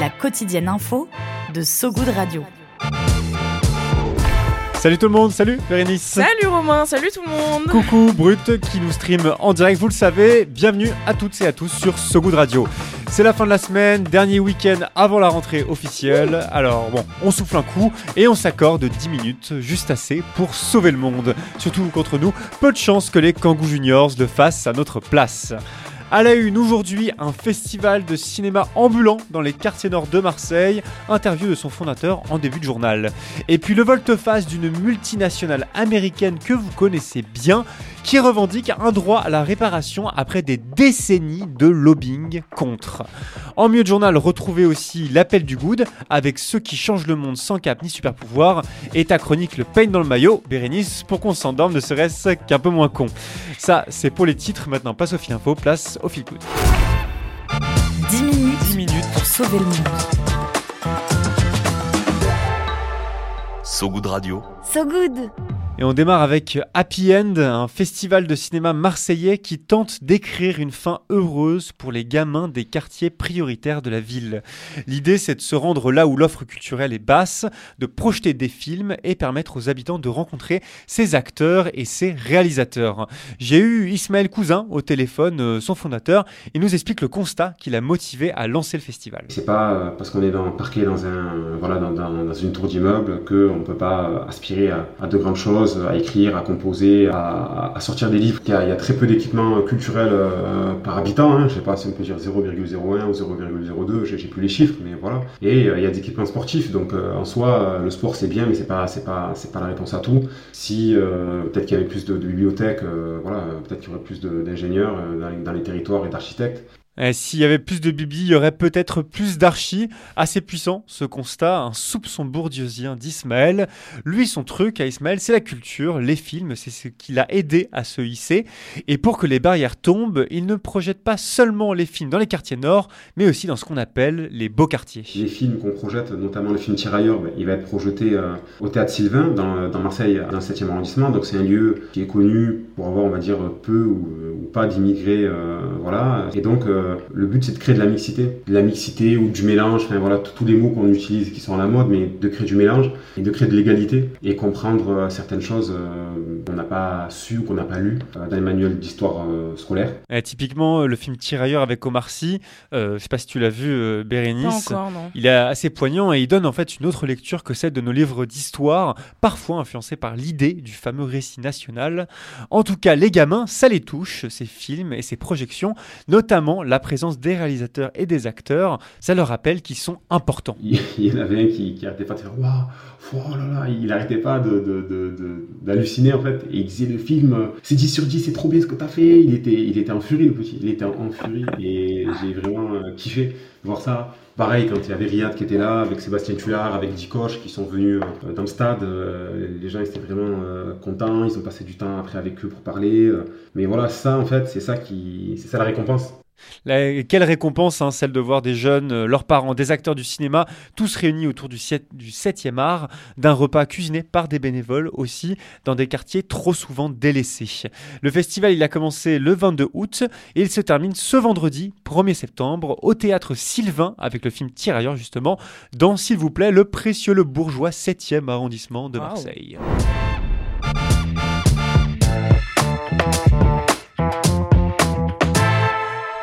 La quotidienne info de So Good Radio. Salut tout le monde, salut Bérénice. Salut Romain, salut tout le monde. Coucou Brut qui nous stream en direct, vous le savez. Bienvenue à toutes et à tous sur So Good Radio. C'est la fin de la semaine, dernier week-end avant la rentrée officielle. Alors bon, on souffle un coup et on s'accorde 10 minutes, juste assez pour sauver le monde. Surtout contre nous, peu de chance que les Kangoo Juniors le fassent à notre place. À la une aujourd'hui, un festival de cinéma ambulant dans les quartiers nord de Marseille, interview de son fondateur en début de journal. Et puis le volte-face d'une multinationale américaine que vous connaissez bien, qui revendique un droit à la réparation après des décennies de lobbying contre. En milieu de journal, retrouvez aussi l'appel du good avec ceux qui changent le monde sans cap ni super pouvoir et ta chronique le pain dans le maillot, Bérénice, pour qu'on s'endorme ne serait-ce qu'un peu moins con. Ça, c'est pour les titres, maintenant passe au fil info, place au fil good. 10 minutes, 10 minutes pour sauver le monde. So Good Radio. So Good et on démarre avec Happy End, un festival de cinéma marseillais qui tente d'écrire une fin heureuse pour les gamins des quartiers prioritaires de la ville. L'idée, c'est de se rendre là où l'offre culturelle est basse, de projeter des films et permettre aux habitants de rencontrer ses acteurs et ses réalisateurs. J'ai eu Ismaël Cousin au téléphone, euh, son fondateur, il nous explique le constat qui l'a motivé à lancer le festival. C'est pas euh, parce qu'on est dans, parqué dans, un, voilà, dans, une tour d'immeuble qu'on ne peut pas aspirer à, à de grandes choses à écrire, à composer, à, sortir des livres. Il y a, très peu d'équipements culturels euh, par habitant. Hein. Je sais pas si on peut dire 0,01 ou 0,02, j'ai plus les chiffres, mais voilà. Et euh, il y a des équipements sportifs. Donc euh, en soi, le sport c'est bien, mais c'est pas c'est pas c'est pas la réponse à tout. Si peut-être qu'il y avait plus de, bibliothèques, voilà, peut-être qu'il y aurait plus d'ingénieurs dans, les territoires et d'architectes. Eh, s'il y avait plus de Bibi, il y aurait peut-être plus d'archis. Assez puissant, ce constat, un soupçon bourdieusien d'Ismaël. Lui, son truc à Ismaël, c'est la culture, les films, c'est ce qui l'a aidé à se hisser. Et pour que les barrières tombent, il ne projette pas seulement les films dans les quartiers nord, mais aussi dans ce qu'on appelle les beaux quartiers. Les films qu'on projette, notamment le film Tirailleurs, ben, il va être projeté euh, au Théâtre Sylvain, dans, Marseille, dans le 7e arrondissement. Donc c'est un lieu qui est connu pour avoir, on va dire, peu ou, pas d'immigrés. Euh, voilà. Et donc, euh, le but c'est de créer de la mixité, de la mixité ou du mélange, enfin voilà, tous les mots qu'on utilise qui sont à la mode, mais de créer du mélange et de créer de l'égalité et comprendre euh, certaines choses euh, qu'on n'a pas su ou qu'on n'a pas lu euh, dans les manuels d'histoire scolaire. typiquement, le film Tirailleur avec Omar Sy, je sais pas si tu l'as vu, Bérénice, il est assez poignant et il donne en fait une autre lecture que celle de nos livres d'histoire, parfois influencés par l'idée du fameux récit national. En tout cas, les gamins, ça les touche, ces films et ces projections, notamment la présence des réalisateurs et des acteurs, ça leur rappelle qu'ils sont importants. Il y en avait un qui, qui arrêtait pas de faire waouh, oh là là, il arrêtait pas d'halluciner en fait. Et il disait le film, c'est 10 sur 10, c'est trop bien ce que tu as fait. Il était, il était en furie le petit, il était en furie et j'ai vraiment euh, kiffé voir ça. Pareil, quand il y avait Riyad qui était là, avec Sébastien Tullard, avec Dikoche qui sont venus euh, dans le stade, euh, les gens étaient vraiment contents, ils ont passé du temps après avec eux pour parler. mais voilà, ça en fait, c'est ça qui, c'est ça la récompense quelle récompense, hein, celle de voir des jeunes, euh, leurs parents, des acteurs du cinéma, tous réunis autour du, 7e art, d'un repas cuisiné par des bénévoles aussi, dans des quartiers trop souvent délaissés. Le festival, il a commencé le 22 août et il se termine ce vendredi, 1er septembre, au théâtre Sylvain, avec le film Tirailleurs justement, dans, s'il vous plaît, le précieux Le Bourgeois 7e arrondissement de Marseille.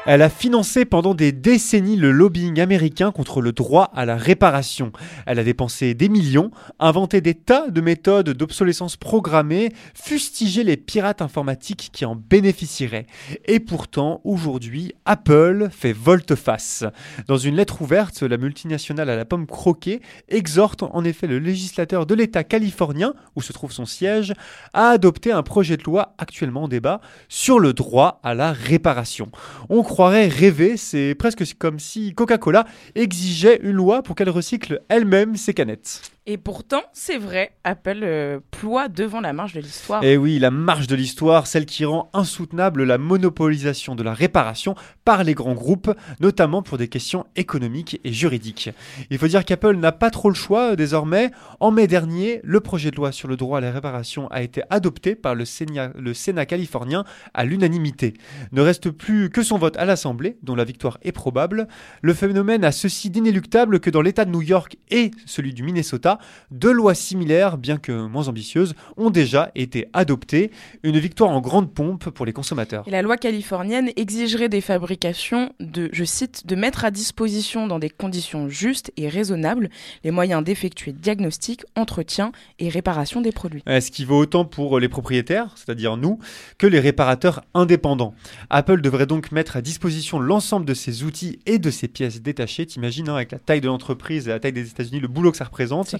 Elle a financé pendant des décennies le lobbying américain contre le droit à la réparation. Elle a dépensé des millions, inventé des tas de méthodes d'obsolescence programmée, fustigé les pirates informatiques qui en bénéficieraient. Et pourtant, aujourd'hui, Apple fait volte-face. Dans une lettre ouverte, la multinationale à la pomme croquée exhorte en effet le législateur de l'État californien, où se trouve son siège, à adopter un projet de loi actuellement en débat sur le droit à la réparation. On croirait rêver, c'est presque comme si Coca-Cola exigeait une loi pour qu'elle recycle elle-même ses canettes. Et pourtant, c'est vrai, Apple euh, ploie devant la marche de l'histoire. Et oui, la marche de l'histoire, celle qui rend insoutenable la monopolisation de la réparation par les grands groupes, notamment pour des questions économiques et juridiques. Il faut dire qu'Apple n'a pas trop le choix euh, désormais. En mai dernier, le projet de loi sur le droit à la réparation a été adopté par le Sénat, le Sénat californien à l'unanimité. Ne reste plus que son vote à l'Assemblée, dont la victoire est probable. Le phénomène a ceci d'inéluctable que dans l'État de New York et celui du Minnesota, deux lois similaires, bien que moins ambitieuses, ont déjà été adoptées. Une victoire en grande pompe pour les consommateurs. Et la loi californienne exigerait des fabrications de, je cite, de mettre à disposition dans des conditions justes et raisonnables les moyens d'effectuer diagnostic, entretien et réparation des produits. Ce qui vaut autant pour les propriétaires, c'est-à-dire nous, que les réparateurs indépendants. Apple devrait donc mettre à disposition l'ensemble de ses outils et de ses pièces détachées. T'imagines, hein, avec la taille de l'entreprise et la taille des États-Unis, le boulot que ça représente.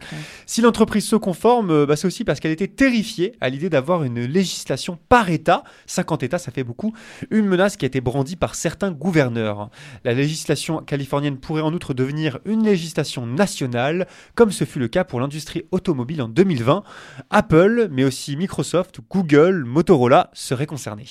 Si l'entreprise se conforme, euh, bah, c'est aussi parce qu'elle était terrifiée à l'idée d'avoir une législation par État. 50 États, ça fait beaucoup. Une menace qui a été brandie par certains gouverneurs. La législation californienne pourrait en outre devenir une législation nationale, comme ce fut le cas pour l'industrie automobile en 2020. Apple, mais aussi Microsoft, Google, Motorola seraient concernés.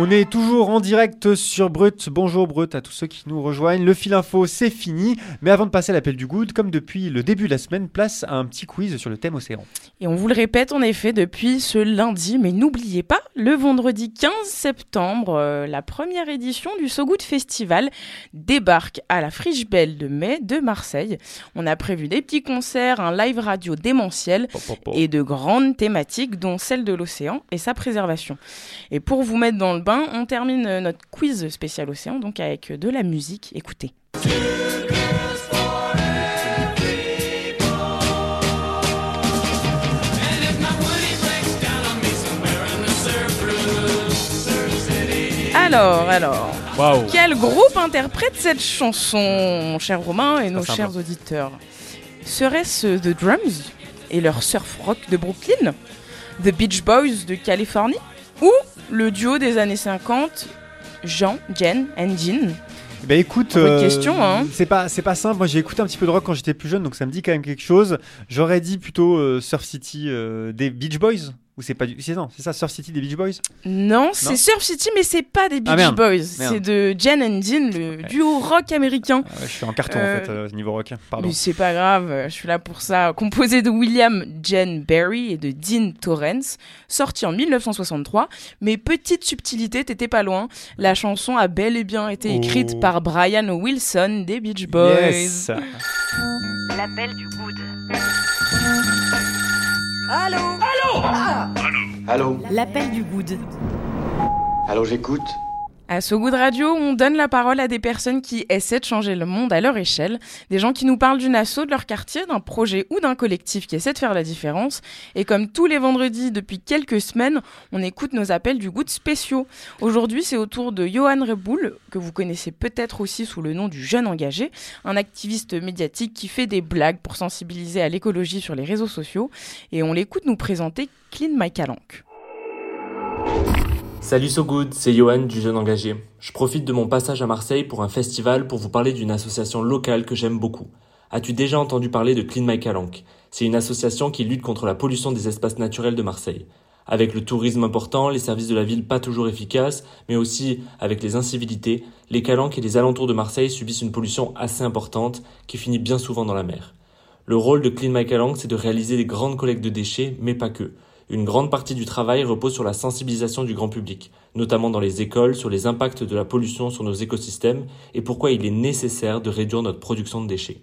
On est toujours en direct sur Brut. Bonjour Brut à tous ceux qui nous rejoignent. Le fil info, c'est fini. Mais avant de passer à l'appel du good, comme depuis le début de la semaine, place à un petit quiz sur le thème océan. Et on vous le répète en effet depuis ce lundi, mais n'oubliez pas, le vendredi 15 septembre, euh, la première édition du So Good Festival débarque à la Friche Belle de Mai de Marseille. On a prévu des petits concerts, un live radio démentiel et de grandes thématiques, dont celle de l'océan et sa préservation. Et pour vous mettre dans le on termine euh, notre quiz spécial océan donc avec de la musique. Écoutez. Alors, alors, quel groupe interprète cette chanson, mon cher Romain et nos chers auditeurs? Serait-ce The Drums et leur surf rock de Brooklyn? The Beach Boys de Californie? Ou le duo des années 50, Jean, Jen and Jean Bah écoute, question, hein. c'est pas c'est pas simple. Moi j'ai écouté un petit peu de rock quand j'étais plus jeune, donc ça me dit quand même quelque chose. J'aurais dit plutôt euh, Surf City euh, des Beach Boys ou c'est pas du c'est non c'est ça Surf City des Beach Boys? Non, c'est Surf City, mais c'est pas des Beach Ah, merde. Boys. Merde. C'est de Jen and Jean, le duo rock américain. Ah ouais, je suis en carton Euh, en fait euh, niveau rock. Pardon. Mais c'est pas grave, euh, je suis là pour ça. Composé de William Jen Berry et de Dean Torrance, sorti en 1963. Mais petite subtilité, t'étais pas loin. La chanson a bel et bien été écrite Oh. par Brian Wilson des Beach Boys. Yes. L'appel du good. Allô L'appel du good. Allô, j'écoute À So Good Radio, on donne la parole à des personnes qui essaient de changer le monde à leur échelle, des gens qui nous parlent d'une asso de leur quartier, d'un projet ou d'un collectif qui essaie de faire la différence. Et comme tous les vendredis depuis quelques semaines, on écoute nos appels du Good spéciaux. Aujourd'hui, c'est au tour de Johan Reboul, que vous connaissez peut-être aussi sous le nom du Jeune Engagé, un activiste médiatique qui fait des blagues pour sensibiliser à l'écologie sur les réseaux sociaux. Et on l'écoute nous présenter Clean My. Salut So Good, c'est Johan du Jeune Engagé. Je profite de mon passage à Marseille pour un festival pour vous parler d'une association locale que j'aime beaucoup. As-tu déjà entendu parler de Clean My Calanque? C'est une association qui lutte contre la pollution des espaces naturels de Marseille. Avec le tourisme important, les services de la ville pas toujours efficaces, mais aussi avec les incivilités, les calanques et les alentours de Marseille subissent une pollution assez importante qui finit bien souvent dans la mer. Le rôle de Clean My Calanque, c'est de réaliser des grandes collectes de déchets, mais pas que. Une grande partie du travail repose sur la sensibilisation du grand public, notamment dans les écoles, sur les impacts de la pollution sur nos écosystèmes et pourquoi il est nécessaire de réduire notre production de déchets.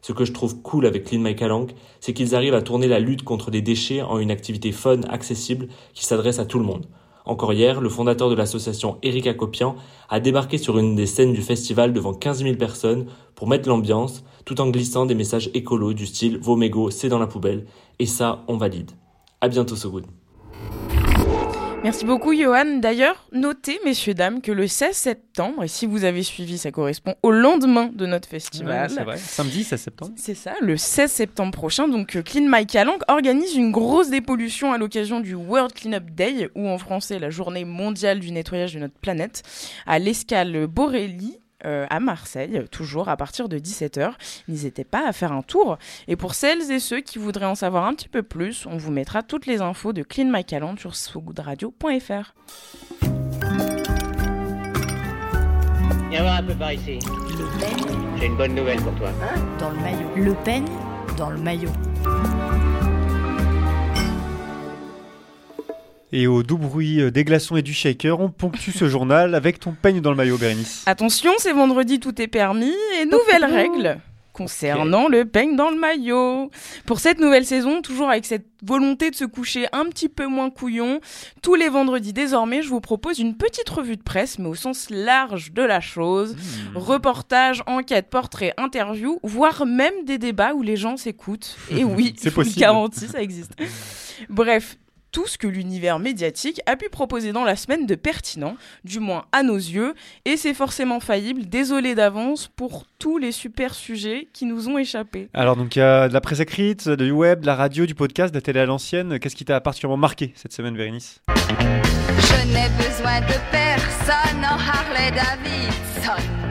Ce que je trouve cool avec Clean My Calanque, c'est qu'ils arrivent à tourner la lutte contre les déchets en une activité fun, accessible, qui s'adresse à tout le monde. Encore hier, le fondateur de l'association Eric Acopian a débarqué sur une des scènes du festival devant 15 000 personnes pour mettre l'ambiance, tout en glissant des messages écolos du style Vos c'est dans la poubelle. Et ça, on valide. À bientôt, So Good. Merci beaucoup Johan. D'ailleurs, notez, messieurs, dames, que le 16 septembre, et si vous avez suivi, ça correspond au lendemain de notre festival. Ouais, c'est vrai. Samedi 16 septembre. C'est ça, le 16 septembre prochain. Donc, euh, Clean My Calanque organise une grosse dépollution à l'occasion du World Cleanup Day, ou en français la journée mondiale du nettoyage de notre planète, à l'escale Borély euh, à Marseille, toujours à partir de 17h. N'hésitez pas à faire un tour. Et pour celles et ceux qui voudraient en savoir un petit peu plus, on vous mettra toutes les infos de Clean My Calendar sur sogoodradio.fr. Viens voir un peu par ici. Le peigne J'ai une bonne nouvelle pour toi. dans le maillot. Le peigne dans le maillot. Et au doux bruit euh, des glaçons et du shaker, on ponctue ce journal avec ton peigne dans le maillot, Bérénice. Attention, c'est vendredi, tout est permis. Et nouvelle règle concernant le peigne dans le maillot. Pour cette nouvelle saison, toujours avec cette volonté de se coucher un petit peu moins couillon, tous les vendredis désormais, je vous propose une petite revue de presse, mais au sens large de la chose. Reportage, enquête, portrait, interview, voire même des débats où les gens s'écoutent. Et oui, C'est possible. garantis, ça existe. Bref, tout ce que l'univers médiatique a pu proposer dans la semaine de pertinent, du moins à nos yeux, et c'est forcément faillible. Désolé d'avance pour tous les super sujets qui nous ont échappé. Alors, donc, il y a de la presse écrite, du web, de la radio, du podcast, de la télé à l'ancienne. Qu'est-ce qui t'a particulièrement marqué cette semaine, Bérénice Je n'ai besoin de personne en Harley Davidson.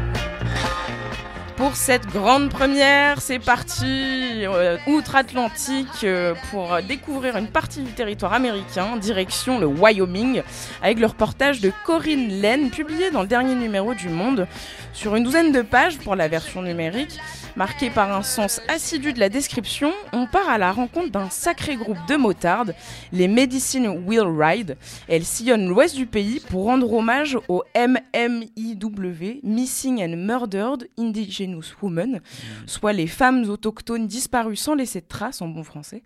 Pour cette grande première, c'est parti euh, outre-Atlantique euh, pour découvrir une partie du territoire américain, direction le Wyoming, avec le reportage de Corinne Laine, publié dans le dernier numéro du Monde, sur une douzaine de pages pour la version numérique. Marqué par un sens assidu de la description, on part à la rencontre d'un sacré groupe de motardes, les Medicine Wheel Ride. Elles sillonnent l'ouest du pays pour rendre hommage au MMIW, Missing and Murdered Indigenous Women, soit les femmes autochtones disparues sans laisser de traces en bon français.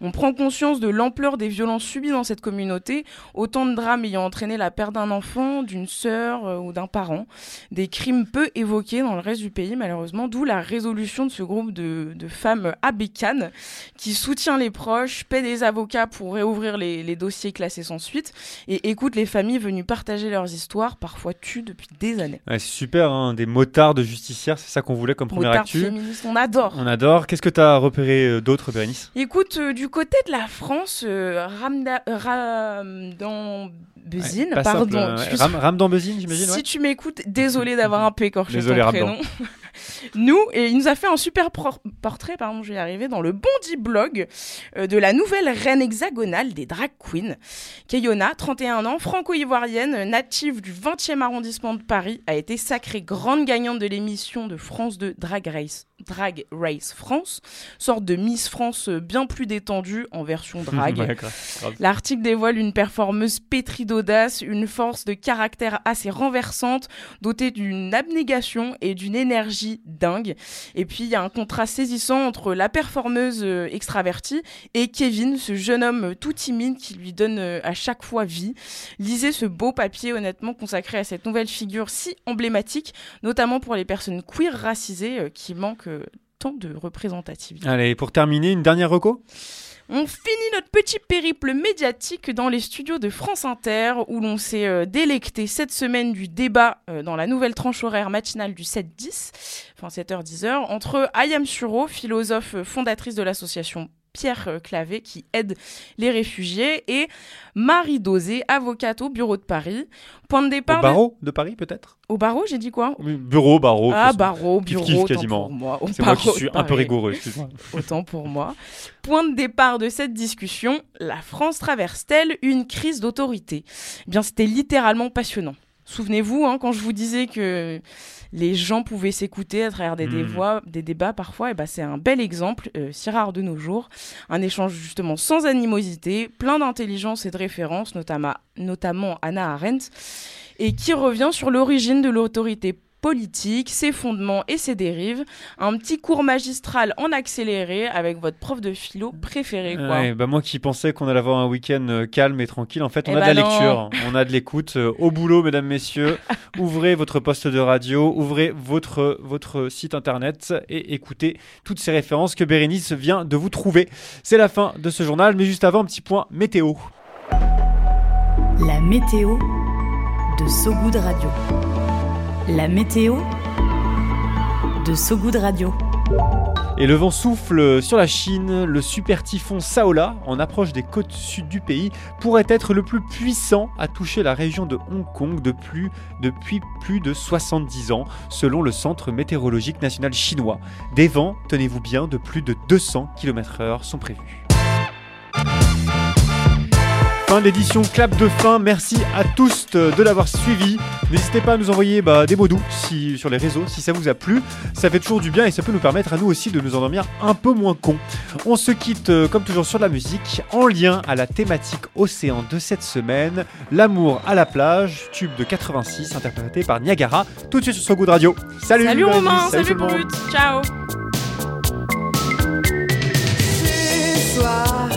On prend conscience de l'ampleur des violences subies dans cette communauté, autant de drames ayant entraîné la perte d'un enfant, d'une sœur euh, ou d'un parent, des crimes peu évoqués dans le reste du pays malheureusement, d'où la résolution de ce groupe de, de femmes à bécane qui soutient les proches, paie des avocats pour réouvrir les, les dossiers classés sans suite et écoute les familles venues partager leurs histoires, parfois tues depuis des années. Ouais, C'est super, hein, des motards de justicières, c'est ça qu'on voulait comme première Motards actu. féministes, on adore. On adore. Qu'est-ce que t'as repéré euh, d'autre, Bérénice? Écoute, euh, du côté de la France, euh, Ramda, Ramdan Bezine, Ouais, pardon. simple, ouais. Ram- Ramdan Bezine, j'imagine, Si ouais. tu m'écoutes, désolé d'avoir un peu écorché Désolé, ton Ramdan. prénom. Nous, et il nous a fait un super portrait, pardon, je vais y arriver, dans le Bondi Blog euh, de la nouvelle reine hexagonale des drag queens. Kayona, 31 ans, franco-ivoirienne, native du 20e arrondissement de Paris, a été sacrée grande gagnante de l'émission de France 2 Drag Race. Drag Race France, sorte de Miss France euh, bien plus détendue en version drag. L'article dévoile une performeuse pétrie d'audace, une force de caractère assez renversante, dotée d'une abnégation et d'une énergie dingue. Et puis il y a un contraste saisissant entre la performeuse euh, extravertie et Kevin, ce jeune homme euh, tout timide qui lui donne euh, à chaque fois vie. Lisez ce beau papier honnêtement consacré à cette nouvelle figure si emblématique, notamment pour les personnes queer racisées qui manquent tant de représentativité. Allez, pour terminer, une dernière reco? On finit notre petit périple médiatique dans les studios de France Inter où l'on s'est euh, délecté cette semaine du débat euh, dans la nouvelle tranche horaire matinale du 7-10, enfin 7h-10h, entre Ayam Suro, philosophe fondatrice de l'association Pierre euh, Clavé qui aide les réfugiés et Marie Dosé, avocate au bureau de Paris. Point de départ Au barreau de Paris, peut-être? Au barreau, j'ai dit quoi? Bureau, barreau. Ah, barreau, bureau, kiff, quasiment. pour moi. C'est moi qui suis un peu rigoureux. Autant pour moi. Point de départ de cette discussion, la France traverse-t-elle une crise d'autorité? Eh bien, c'était littéralement passionnant. Souvenez-vous, hein, quand je vous disais que les gens pouvaient s'écouter à travers des, Hmm. des débats parfois, et ben c'est un bel exemple, euh, si rare de nos jours. Un échange justement sans animosité, plein d'intelligence et de référence, notamment, notamment Anna Arendt, et qui revient sur l'origine de l'autorité politique, ses fondements et ses dérives. Un petit cours magistral en accéléré avec votre prof de philo préféré. Quoi. Ouais, bah moi qui pensais qu'on allait avoir un week-end euh, calme et tranquille, en fait, on Eh a bah de la non. lecture, on a de l'écoute. euh, au boulot, mesdames, messieurs, ouvrez votre poste de radio, ouvrez votre, votre site internet et écoutez toutes ces références que Bérénice vient de vous trouver. C'est la fin de ce journal, mais juste avant, un petit point météo. La météo de Sogoud Radio. La météo de Sogoud Radio. Et le vent souffle sur la Chine. Le super typhon Saola, en approche des côtes sud du pays, pourrait être le plus puissant à toucher la région de Hong Kong depuis, depuis plus de 70 ans, selon le Centre météorologique national chinois. Des vents, tenez-vous bien, de plus de 200 km/h sont prévus. Fin de l'édition Clap de fin. Merci à tous de l'avoir suivi. N'hésitez pas à nous envoyer bah, des mots doux si, sur les réseaux si ça vous a plu. Ça fait toujours du bien et ça peut nous permettre à nous aussi de nous endormir un peu moins cons. On se quitte euh, comme toujours sur la musique en lien à la thématique océan de cette semaine. L'amour à la plage, tube de 86 interprété par Niagara. Tout de suite sur So Good Radio. Salut Salut Romain, salut, tout le monde. Brut, ciao Ce soir